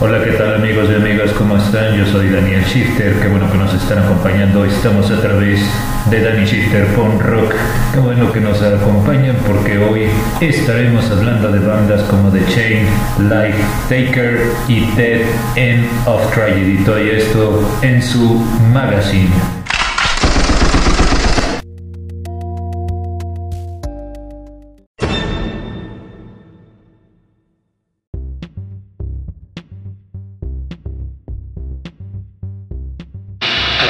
Hola, ¿qué tal amigos y amigas? ¿Cómo están? Yo soy Daniel Shifter, qué bueno que nos están acompañando. Estamos a través de Danny Shifter Punk Rock. Qué bueno que nos acompañan porque hoy estaremos hablando de bandas como The Chain, Life Taker y Dead End of Tragedy. Todo esto en su magazine.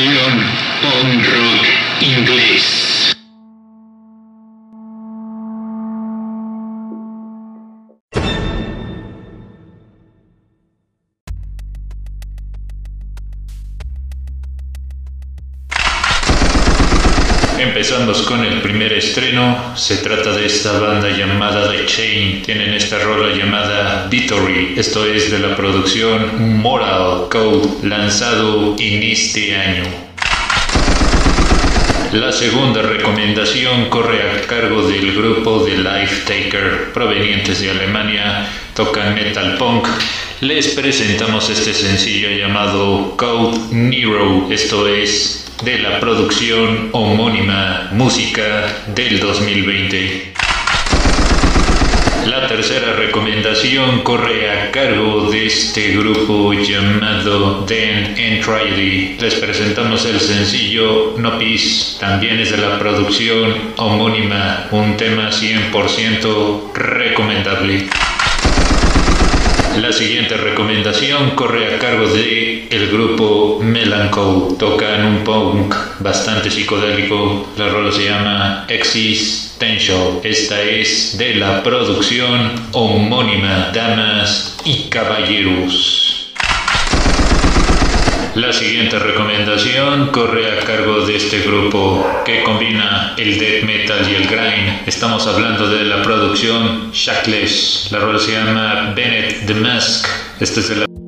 Sección Punk Rock Inglés. Empezamos con el primer estreno. Se trata de esta banda llamada The Chain. Tienen esta rola llamada Victory. Esto es de la producción Moral Code, lanzado en este año. La segunda recomendación corre a cargo del grupo The Life Taker, provenientes de Alemania, tocan metal punk. Les presentamos este sencillo llamado Code Nero, esto es de la producción homónima Música del 2020. La tercera recomendación corre a cargo de este grupo llamado Den and. Les presentamos el sencillo No Peace, también es de la producción homónima, un tema 100% recomendable. La siguiente recomendación corre a cargo de el grupo Melancholy. Tocan un punk bastante psicodélico. La rola se llama Existential. Esta es de la producción homónima Damas y Caballeros. La siguiente recomendación corre a cargo de este grupo que combina el death metal y el grind. Estamos hablando de la producción Shackless. La rola se llama Bennett the Mask. Este es de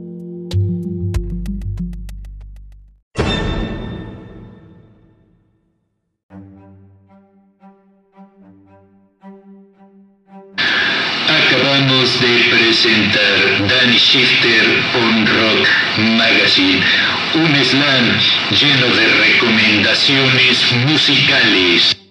Acabamos de presentar Danny Shifter on Rock Magazine, un slam lleno de recomendaciones musicales.